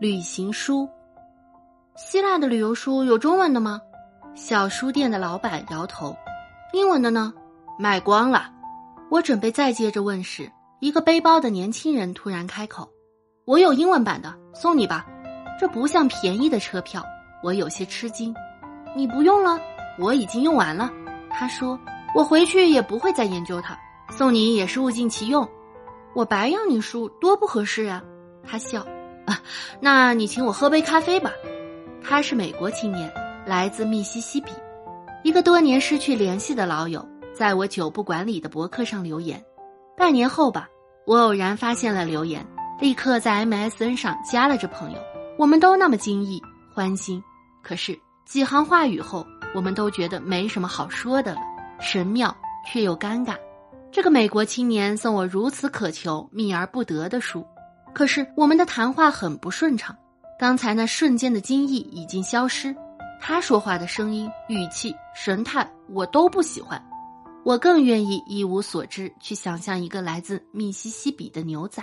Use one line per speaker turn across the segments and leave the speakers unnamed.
旅行书。希腊的旅游书有中文的吗？小书店的老板摇头。英文的呢？卖光了。我准备再接着问时，一个背包的年轻人突然开口：“我有英文版的，送你吧。”这不像便宜的车票，我有些吃惊。你不用了，我已经用完了。他说：“我回去也不会再研究它，送你也是物尽其用。”我白要你书多不合适呀。他笑：“那你请我喝杯咖啡吧。”他是美国青年，来自密西西比，一个多年失去联系的老友。在我酒不管理的博客上留言，半年后吧，我偶然发现了留言，立刻在 MSN 上加了这朋友。我们都那么惊异欢心，可是几行话语后，我们都觉得没什么好说的了，神妙却又尴尬。这个美国青年送我如此渴求、觅而不得的书，可是我们的谈话很不顺畅。刚才那瞬间的惊异已经消失，他说话的声音、语气、神态，我都不喜欢。我更愿意一无所知去想象一个来自密西西比的牛仔。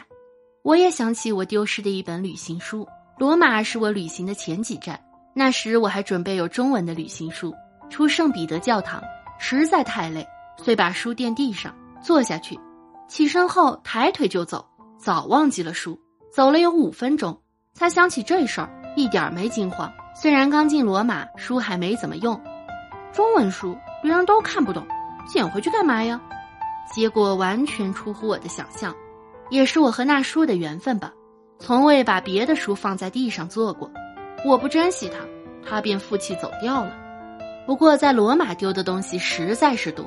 我也想起我丢失的一本旅行书，罗马是我旅行的前几站。那时我还准备有中文的旅行书。出圣彼得教堂实在太累，遂把书垫地上坐下去，起身后抬腿就走，早忘记了书。走了有五分钟，才想起这事儿，一点没惊慌。虽然刚进罗马，书还没怎么用，中文书别人都看不懂。捡回去干嘛呀？结果完全出乎我的想象，也是我和那书的缘分吧。从未把别的书放在地上坐过，我不珍惜它，它便负气走掉了。不过在罗马丢的东西实在是多，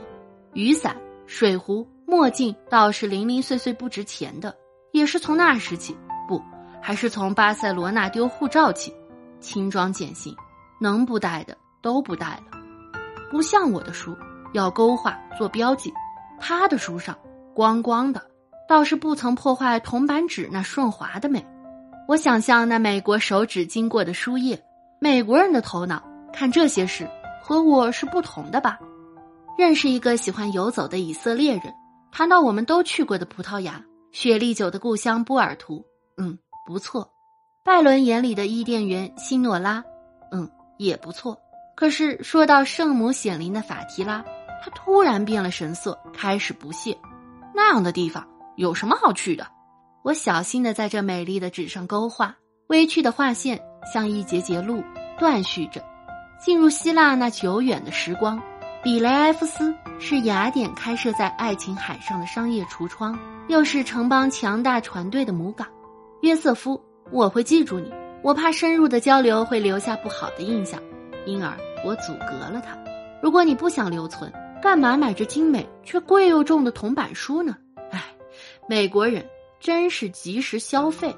雨伞、水壶、墨镜倒是零零碎碎不值钱的。也是从那时起，不，还是从巴塞罗那丢护照起，轻装简行，能不带的都不带了，不像我的书。要勾画做标记，他的书上光光的，倒是不曾破坏铜板纸那顺滑的美。我想象那美国手指经过的书页，美国人的头脑看这些事和我是不同的吧？认识一个喜欢游走的以色列人，谈到我们都去过的葡萄牙，雪莉酒的故乡波尔图，嗯，不错。拜伦眼里的伊甸园新诺拉，嗯，也不错。可是说到圣母显灵的法提拉。他突然变了神色，开始不屑：“那样的地方有什么好去的？”我小心的在这美丽的纸上勾画，微曲的画线像一节节路，断续着进入希腊那久远的时光。比雷埃夫斯是雅典开设在爱琴海上的商业橱窗，又是城邦强大船队的母港。约瑟夫，我会记住你。我怕深入的交流会留下不好的印象，因而我阻隔了他。如果你不想留存。干嘛买这精美却贵又重的铜板书呢？哎，美国人真是及时消费。